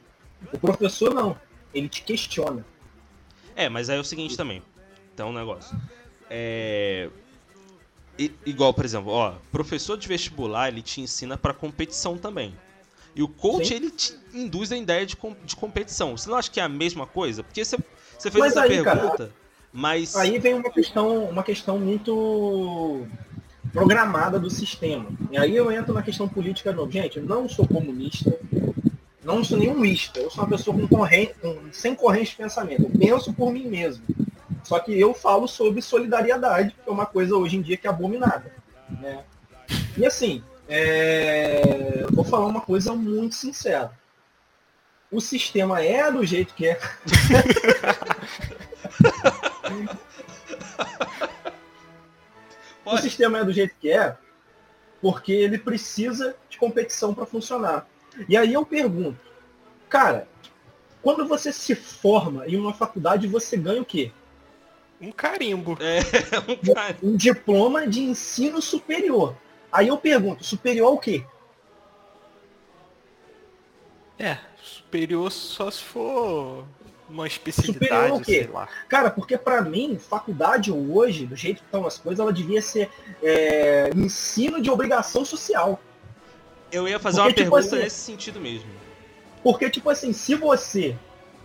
O professor não. Ele te questiona. É, mas aí é o seguinte também. Então, um negócio. É... igual, por exemplo, ó, professor de vestibular, ele te ensina para competição também. E o coach, Sim. ele te induz a ideia de, de competição. Você não acha que é a mesma coisa? Porque você, você fez mas essa aí, pergunta, cara, mas... Aí vem uma questão, uma questão muito programada do sistema. E aí eu entro na questão política novo. Gente, eu não sou comunista, não sou nenhum mista, eu sou uma pessoa com corrente, com, sem corrente de pensamento. Eu penso por mim mesmo. Só que eu falo sobre solidariedade, que é uma coisa hoje em dia que é abominada. Né? E assim, é... vou falar uma coisa muito sincera. O sistema é do jeito que é. o sistema é do jeito que é porque ele precisa de competição para funcionar. E aí eu pergunto, cara, quando você se forma em uma faculdade, você ganha o quê? Um carimbo. É, um, carimbo. um diploma de ensino superior. Aí eu pergunto, superior ao quê? É, superior só se for uma especialidade, sei lá. Cara, porque para mim, faculdade hoje, do jeito que estão as coisas, ela devia ser é, ensino de obrigação social. Eu ia fazer porque, uma tipo pergunta assim, nesse sentido mesmo. Porque, tipo assim, se você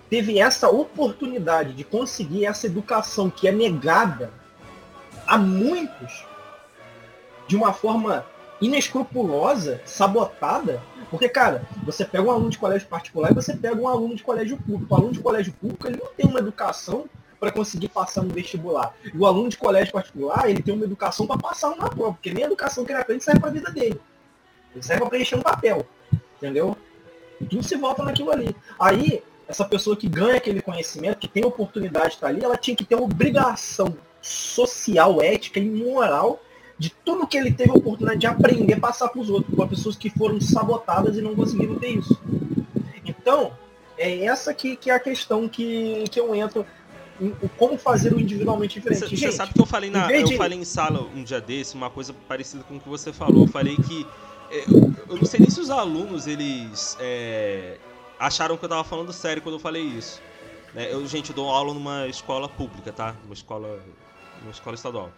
teve essa oportunidade de conseguir essa educação que é negada a muitos de uma forma inescrupulosa, sabotada, porque, cara, você pega um aluno de colégio particular e você pega um aluno de colégio público. O aluno de colégio público ele não tem uma educação para conseguir passar no vestibular. E o aluno de colégio particular, ele tem uma educação para passar numa prova, porque nem a educação que ele aprende serve para a vida dele. Ele serve para preencher um papel. Entendeu? E tudo se volta naquilo ali. Aí, essa pessoa que ganha aquele conhecimento, que tem oportunidade de estar ali, ela tinha que ter uma obrigação social, ética e moral de tudo que ele teve a oportunidade de aprender passar para os outros, para pessoas que foram sabotadas e não conseguiram ter isso. Então, é essa que, que é a questão que, que eu entro em, como fazer o individualmente diferente. Você, sabe que eu falei na eu de... falei em sala um dia desse, uma coisa parecida com o que você falou. Eu falei que é, eu, eu não sei nem se os alunos eles é, acharam que eu tava falando sério quando eu falei isso. É, eu, gente, eu dou aula numa escola pública, tá? Uma escola, uma escola estadual.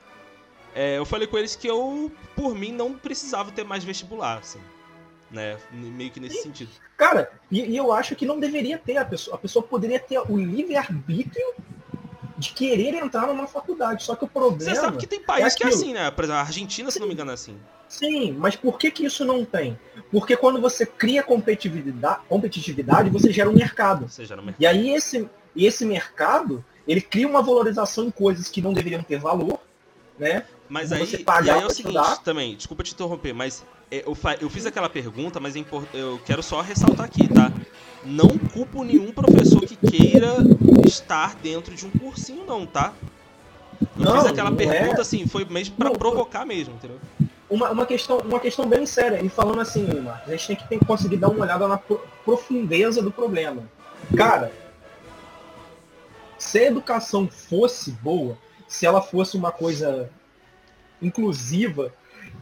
É, eu falei com eles que eu, por mim, não precisava ter mais vestibular, assim. Né? Meio que nesse e, sentido. Cara, e, e, eu acho que não deveria ter. A pessoa, a pessoa poderia ter o livre-arbítrio de querer entrar numa faculdade. Só que o problema. Você sabe que tem país é que é assim, né? Por exemplo, a Argentina, se não me engano, é assim. Sim, mas por que, que isso não tem? Porque quando você cria competitividade, competitividade você gera um mercado. Você gera um mercado. E aí esse, esse mercado, ele cria uma valorização em coisas que não deveriam ter valor, né? Mas aí, e aí é o seguinte estudar. também, desculpa te interromper, mas é, eu, eu fiz aquela pergunta, mas é eu quero só ressaltar aqui, tá? Não culpo nenhum professor que queira estar dentro de um cursinho, não, tá? Eu Não, fiz aquela não pergunta é. assim, foi mesmo pra Não, provocar mesmo, entendeu? Uma, uma, questão, uma questão bem séria. E falando assim, Marcos, a gente tem que tem que conseguir dar uma olhada na pro- profundeza do problema. Cara, se a educação fosse boa, se ela fosse uma coisa inclusiva,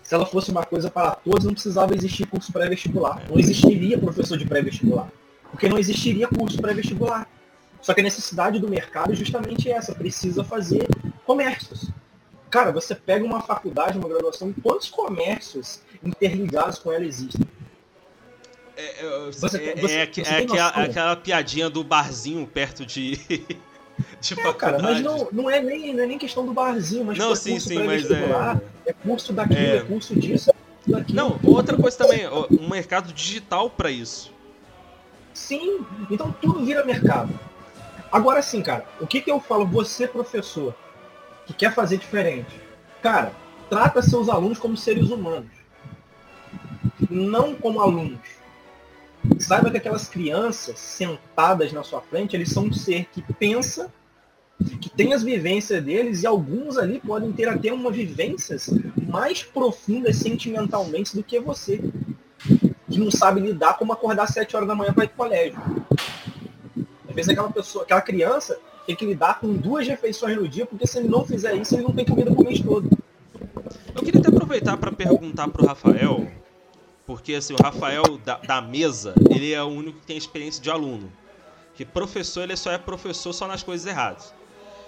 se ela fosse uma coisa para todos, não precisava existir curso pré-vestibular. Não existiria professor de pré-vestibular. Porque não existiria curso pré-vestibular. Só que a necessidade do mercado é justamente essa, precisa fazer comércios. Cara, você pega uma faculdade, uma graduação, quantos comércios interligados com ela existem? É, Você- é- você- é é aquela, aquela piadinha do barzinho perto de. de É, cara, mas não, não, é nem, não é nem questão do barzinho, mas Não, pô, sim, curso sim, mas é. é curso daquilo, É. é, curso disso, é curso daquilo. Não, outra coisa também, um mercado digital pra isso. Sim, então tudo vira mercado. Agora sim, cara, o que, que eu falo, você professor, que quer fazer diferente? Cara, trata seus alunos como seres humanos. Não como alunos. Saiba que aquelas crianças sentadas na sua frente, eles são um ser que pensa, que tem as vivências deles, e alguns ali podem ter até uma vivências mais profundas sentimentalmente do que você que não sabe lidar como acordar às 7 horas da manhã para ir pro colégio. Às vezes aquela pessoa, aquela criança tem que lidar com duas refeições no dia, porque se ele não fizer isso, ele não tem comida pro mês todo. Eu queria até aproveitar pra perguntar pro Rafael, porque assim, o Rafael da, da mesa, ele é o único que tem experiência de aluno. Que professor, ele só é professor só nas coisas erradas.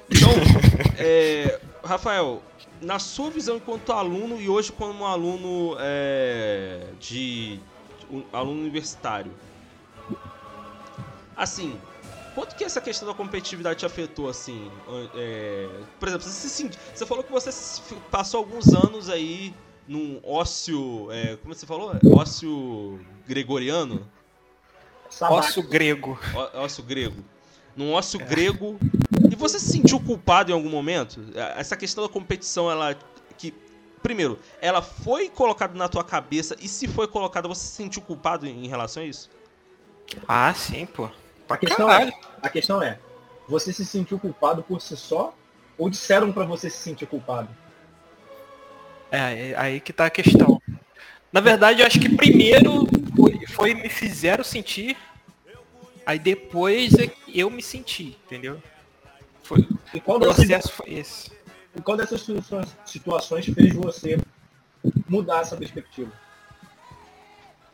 Então, é, Rafael, na sua visão enquanto aluno e hoje como aluno é, de um aluno universitário, assim, quanto que essa questão da competitividade te afetou, assim? é, por exemplo, você, se você falou que você passou alguns anos aí num ócio, é, como você falou? Ócio gregoriano? Sabático. Ócio grego. Ó- Ócio grego. Num ócio grego. E você se sentiu culpado em algum momento? Essa questão da competição, ela. Que, primeiro, ela foi colocada na tua cabeça e se foi colocada, você se sentiu culpado em relação a isso? Ah, sim, pô. A questão, Caralho. é, a questão é, você se sentiu culpado por si só? Ou disseram pra você se sentir culpado? É, é aí que tá a questão. Na verdade, eu acho que primeiro foi, foi me fizeram sentir, aí depois é que eu me senti, entendeu? Foi, E o qual dessas, processo foi esse. e qual dessas situa- situações fez você mudar essa perspectiva?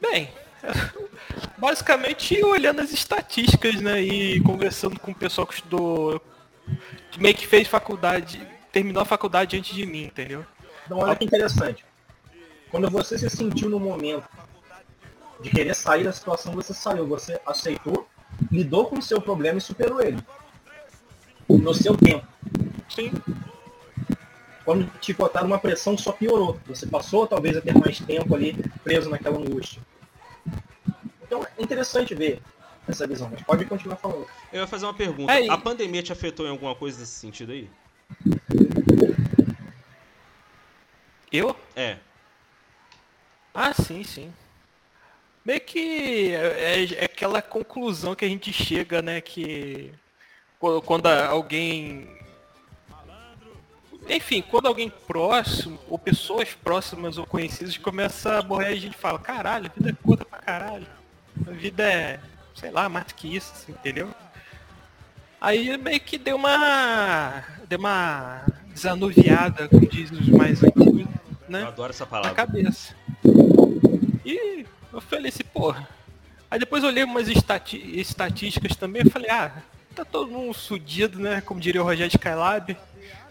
Bem, basicamente olhando as estatísticas, né, e conversando com o pessoal que estudou, que meio que fez faculdade, terminou a faculdade antes de mim, entendeu? Então olha que interessante. Quando você se sentiu no momento de querer sair da situação, você saiu, você aceitou, lidou com o seu problema e superou ele. No seu tempo. Sim. Quando te botaram uma pressão, só piorou. Você passou talvez a ter mais tempo ali preso naquela angústia. Então é interessante ver essa visão, mas pode continuar falando. Eu ia fazer uma pergunta. É, e- A pandemia te afetou em alguma coisa nesse sentido aí? Eu? É. Ah, sim, sim. Meio que é, é- é aquela conclusão que a gente chega, né, que quando, alguém. Enfim, quando alguém próximo, ou pessoas próximas ou conhecidas começa a morrer, a gente fala, caralho, a vida é curta pra caralho. A vida é, sei lá, mais que isso, assim, entendeu? Aí meio que deu uma. deu uma desanuviada, como diz os mais antigos, né? Eu adoro essa na palavra. cabeça. E eu falei assim, porra. Aí depois eu olhei umas estati- estatísticas também e falei, ah, tá todo mundo fudido, né? Como diria o Rogério Skylab.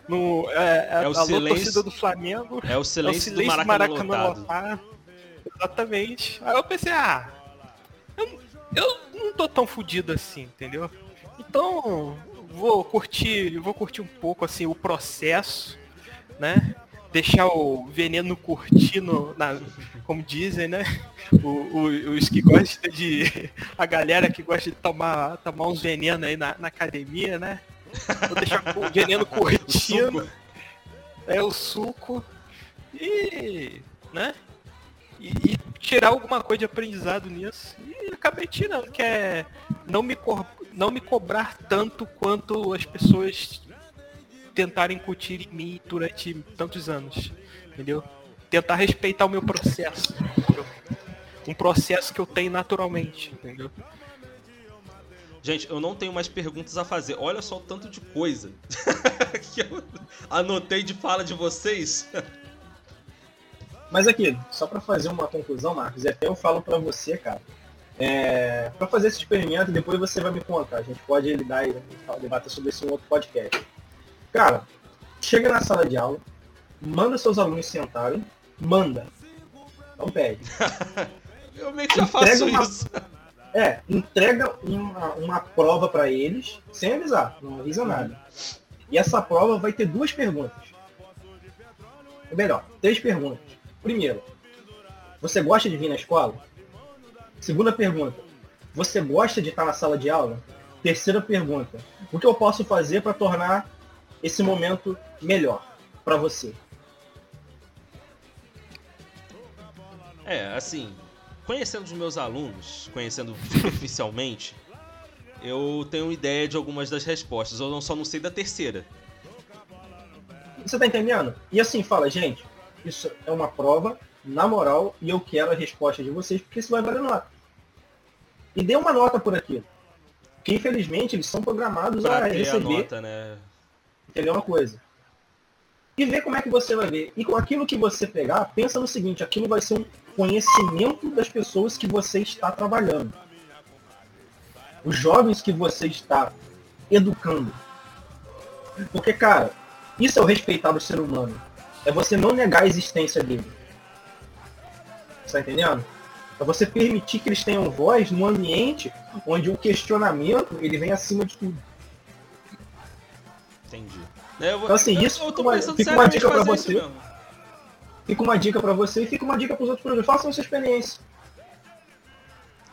No, é, É o alô, silêncio- do Flamengo. É o silêncio, do Maracanã, lotado. Exatamente. Aí eu pensei, ah, eu, eu não tô tão fudido assim, entendeu? Então, vou curtir, vou curtir um pouco assim o processo, né? Deixar o veneno curtir no, na, como dizem, né? O, o- os que gostam de. A galera que gosta de tomar, tomar uns venenos aí na, na academia, né? Vou deixar o veneno curtindo. é o suco e, né? E, e, tirar alguma coisa de aprendizado nisso. E acabei tirando, que é não me, não me cobrar tanto quanto as pessoas tentaram incutir em mim durante tantos anos. Entendeu? Tentar respeitar o meu processo. Entendeu? Um processo que eu tenho naturalmente, entendeu? Gente, eu não tenho mais perguntas a fazer. Olha só o tanto de coisa que eu anotei de fala de vocês. Mas aqui, só para fazer uma conclusão, Marcos, e até eu falo para você, cara, é, para fazer esse experimento, depois você vai me contar. A gente pode lidar e debater sobre isso em outro podcast. Cara, chega na sala de aula, manda seus alunos sentarem, manda. Não pede. eu meio que já faço uma, isso. É, entrega uma, uma prova para eles, sem avisar, não avisa nada. E essa prova vai ter duas perguntas. Ou melhor, três perguntas. Primeiro, você gosta de vir na escola? Segunda pergunta, você gosta de estar na sala de aula? Terceira pergunta, o que eu posso fazer para tornar esse momento melhor para você? É, assim, conhecendo os meus alunos, conhecendo superficialmente, eu tenho ideia de algumas das respostas, eu só não sei da terceira. Você tá entendendo? E assim, fala, gente, isso é uma prova, na moral, e eu quero a resposta de vocês, porque isso vai valer nota. E dê uma nota por aquilo. Porque infelizmente eles são programados pra a receber. A nota, né? Entendeu uma coisa? E ver como é que você vai ver. E com aquilo que você pegar, pensa no seguinte, aquilo vai ser um conhecimento das pessoas que você está trabalhando. Os jovens que você está educando. Porque, cara, isso é o respeitar o ser humano. É você não negar a existência dele. Está entendendo? É você permitir que eles tenham voz num ambiente onde o questionamento ele vem acima de tudo. Entendi. Eu vou, então, assim, isso eu, eu uma, fica uma dica para você. Fica uma dica para você e fica uma dica para os outros produtores. Façam essa experiência.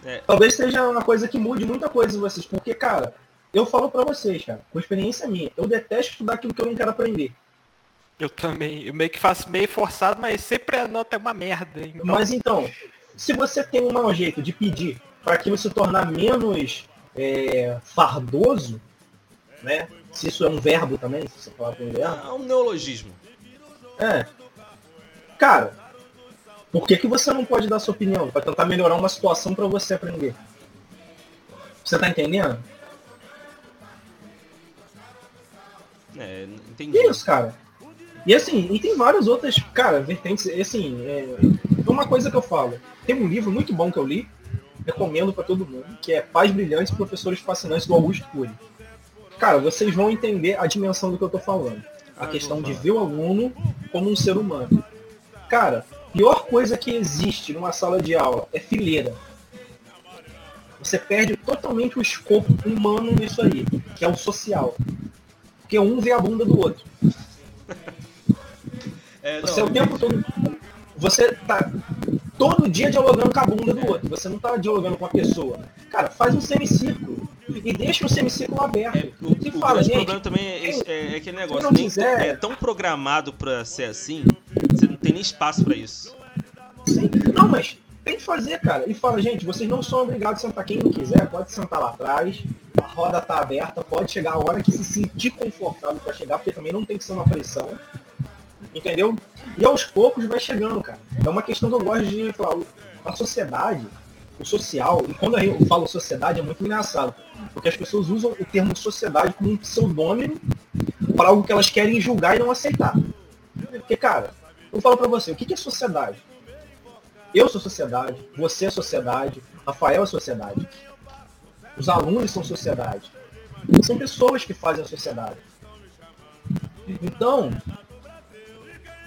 É. Talvez seja uma coisa que mude muita coisa em vocês. Porque, cara, eu falo para vocês, cara, com experiência minha, eu detesto estudar aquilo que eu não quero aprender. Eu também. Eu meio que faço meio forçado, mas sempre a nota é uma merda. Então... Mas então, se você tem um mau jeito de pedir para aquilo se tornar menos é, fardoso, né? Se isso é um verbo também, se você falar com um verbo. É um neologismo. É. Cara, por que, que você não pode dar sua opinião? Para tentar melhorar uma situação para você aprender. Você tá entendendo? É, entendi. Isso, cara. E assim, e tem várias outras, cara, vertentes. Assim, é uma coisa que eu falo. Tem um livro muito bom que eu li, recomendo para todo mundo, que é Pais Brilhantes, Professores Fascinantes, do Augusto Cury. Cara, vocês vão entender a dimensão do que eu tô falando. A ah, questão de ver o aluno como um ser humano. Cara, pior coisa que existe numa sala de aula é fileira. Você perde totalmente o escopo humano nisso aí, que é o social. Porque um vê a bunda do outro. É, você é o tempo todo. Você tá todo dia dialogando com a bunda do outro. Você não tá dialogando com a pessoa. Cara, faz um semicírculo e deixa o semicírculo aberto. É, o, e o fala, gente, problema também é, é, é aquele negócio. Nem quiser, é tão programado para ser assim, você não tem nem espaço para isso. Sim. Não, mas tem que fazer, cara. E fala, gente, vocês não são obrigados a sentar. Quem não quiser, pode sentar lá atrás. A roda tá aberta, pode chegar a hora que se sentir confortável para chegar, porque também não tem que ser uma pressão. Entendeu? E aos poucos vai chegando, cara. É uma questão que eu gosto de falar. A sociedade, o social, e quando eu falo sociedade é muito engraçado, porque as pessoas usam o termo sociedade como um pseudônimo para algo que elas querem julgar e não aceitar. Porque, cara, eu falo para você, o que é sociedade? Eu sou sociedade, você é sociedade, Rafael é sociedade. Os alunos são sociedade. São pessoas que fazem a sociedade. Então,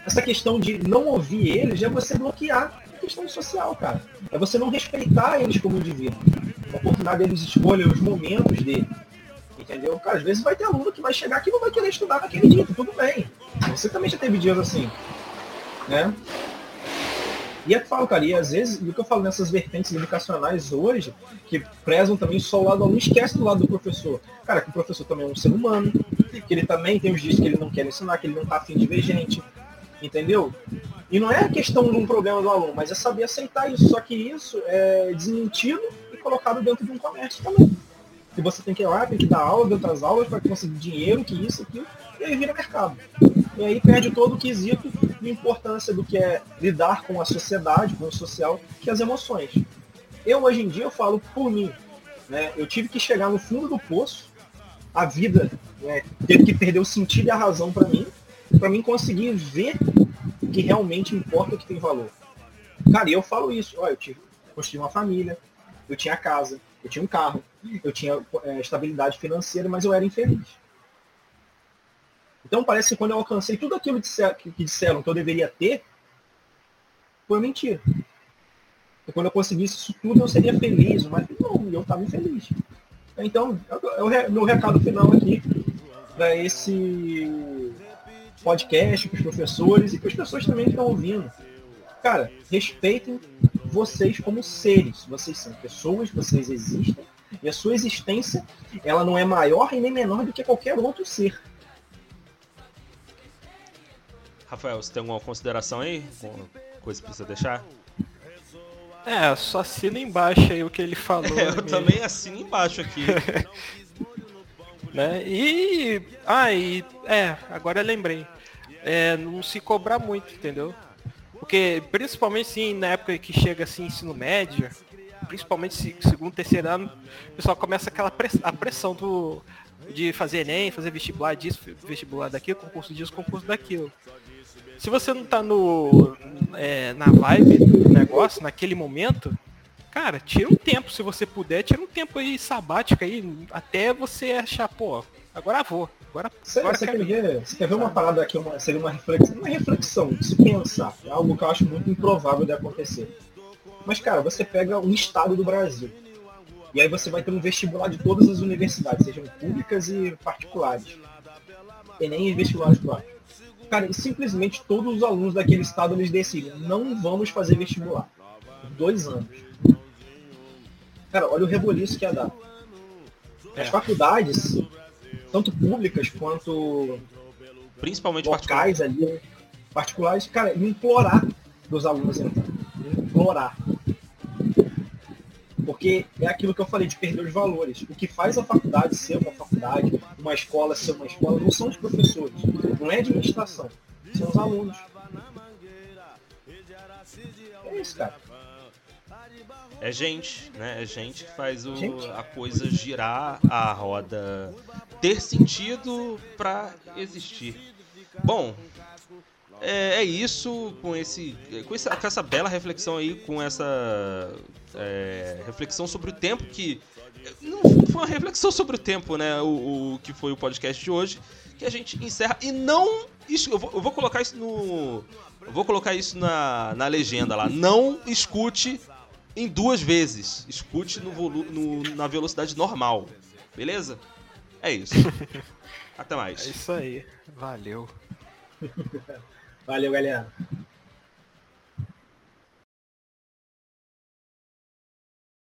essa questão de não ouvir eles é você bloquear a questão social, cara. É você não respeitar eles como indivíduo. A oportunidade deles escolher os momentos dele. Entendeu? Cara, às vezes vai ter aluno que vai chegar aqui e não vai querer estudar naquele dia, tudo bem. Você também já teve dias assim. Né? E é que eu falo, cara, e às vezes, o que eu falo nessas vertentes educacionais hoje, que prezam também só o lado do aluno, esquece do lado do professor. Cara, que o professor também é um ser humano, que ele também tem os dias que ele não quer ensinar, que ele não tá afim de ver gente, entendeu? E não é questão de um problema do aluno, mas é saber aceitar isso. Só que isso é desmentido e colocado dentro de um comércio também. Que você tem que ir lá, tem que dar aula dentro das aulas para conseguir dinheiro, que isso, aquilo, e aí vira mercado. E aí perde todo o quesito de importância do que é lidar com a sociedade, com o social, que é as emoções. Eu hoje em dia eu falo por mim, né? Eu tive que chegar no fundo do poço, a vida né, teve que perder o sentido e a razão para mim, para mim conseguir ver o que realmente importa, o que tem valor. Cara, e eu falo isso, ó, eu tive, construí uma família, eu tinha casa, eu tinha um carro, eu tinha é, estabilidade financeira, mas eu era infeliz. Então parece que quando eu alcancei tudo aquilo que disseram que eu deveria ter, foi mentira. E quando eu conseguisse isso tudo, eu seria feliz, mas não, eu estava infeliz. Então, é meu recado final aqui para esse podcast, para os professores e para as pessoas também que estão ouvindo. Cara, respeitem vocês como seres. Vocês são pessoas, vocês existem. E a sua existência, ela não é maior e nem menor do que qualquer outro ser. Rafael, você tem alguma consideração aí? Alguma coisa que precisa deixar? É, só assina embaixo aí o que ele falou. É, eu né, também assino embaixo aqui. né? E. Ah, e. É, agora eu lembrei. É, não se cobrar muito, entendeu? Porque, principalmente sim, na época que chega assim, ensino médio, principalmente segundo, terceiro ano, o pessoal começa aquela press a pressão do, de fazer Enem, fazer vestibular disso, vestibular daquilo, concurso disso, concurso daquilo. Se você não tá no, é, na vibe do negócio, naquele momento, cara, tira um tempo, se você puder, tira um tempo aí sabático aí, até você achar, pô, agora vou. Agora, você, agora você, quer ver, você quer ver uma parada aqui, uma, seria uma reflexão, uma reflexão, se pensar, é algo que eu acho muito improvável de acontecer. Mas, cara, você pega um estado do Brasil, e aí você vai ter um vestibular de todas as universidades, sejam públicas e particulares. Enem e vestibulares próprios. Cara, e simplesmente todos os alunos daquele estado eles decidem, não vamos fazer vestibular. Dois anos. Cara, olha o reboliço que ia dar. As é. faculdades, tanto públicas quanto principalmente locais ali, particulares, cara, implorar dos alunos entrar. Implorar. Porque é aquilo que eu falei de perder os valores. O que faz a faculdade ser uma faculdade, uma escola ser uma escola, não são os professores, não é a administração, são os alunos. É isso, cara. É gente, né? É gente que faz o, a coisa girar, a roda ter sentido para existir. Bom, é, é, isso com esse, com essa, com essa bela reflexão aí, com essa é, reflexão sobre o tempo que não foi uma reflexão sobre o tempo, né? O, o, que foi o podcast de hoje, que a gente encerra e não eu vou, eu vou colocar isso no vou colocar isso na, na legenda lá. Não escute em duas vezes. Escute no, volu no na velocidade normal. Beleza? É isso. Até mais. É isso aí. Valeu. Valeu, galera.